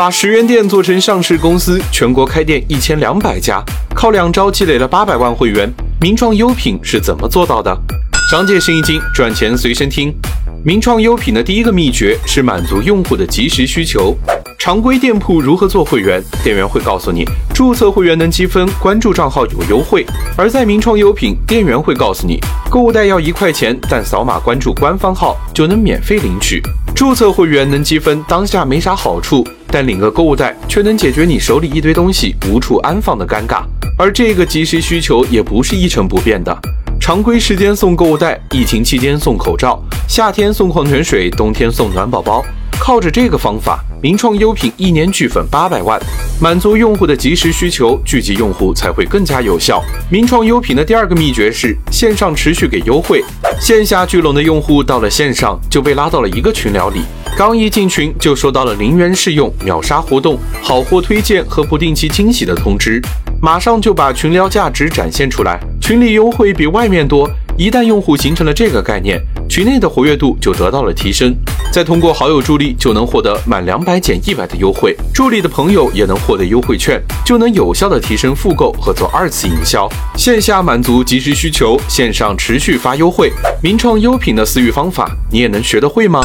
把十元店做成上市公司，全国开店一千两百家，靠两招积累了八百万会员。名创优品是怎么做到的？商界生意经，赚钱随身听。名创优品的第一个秘诀是满足用户的及时需求。常规店铺如何做会员？店员会告诉你，注册会员能积分，关注账号有优惠。而在名创优品，店员会告诉你，购物袋要一块钱，但扫码关注官方号就能免费领取。注册会员能积分，当下没啥好处，但领个购物袋却能解决你手里一堆东西无处安放的尴尬。而这个即时需求也不是一成不变的，常规时间送购物袋，疫情期间送口罩，夏天送矿泉水，冬天送暖宝宝。靠着这个方法，名创优品一年聚粉八百万，满足用户的即时需求，聚集用户才会更加有效。名创优品的第二个秘诀是线上持续给优惠，线下聚拢的用户到了线上就被拉到了一个群聊里，刚一进群就收到了零元试用、秒杀活动、好货推荐和不定期惊喜的通知。马上就把群聊价值展现出来，群里优惠比外面多。一旦用户形成了这个概念，群内的活跃度就得到了提升。再通过好友助力，就能获得满两百减一百的优惠，助力的朋友也能获得优惠券，就能有效的提升复购和做二次营销。线下满足即时需求，线上持续发优惠。名创优品的私域方法，你也能学得会吗？